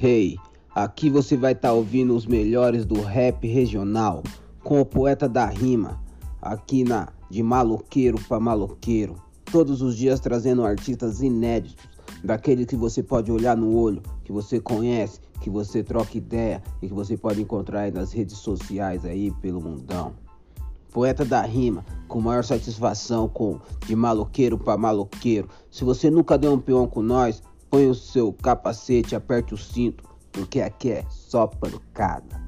Hey, aqui você vai estar tá ouvindo os melhores do rap regional com o poeta da rima, aqui na de maloqueiro para maloqueiro, todos os dias trazendo artistas inéditos, daquele que você pode olhar no olho, que você conhece, que você troca ideia e que você pode encontrar aí nas redes sociais aí pelo mundão. Poeta da rima, com maior satisfação com de maloqueiro para maloqueiro. Se você nunca deu um peão com nós, põe o seu capacete, aperte o cinto, porque aqui é só pancada.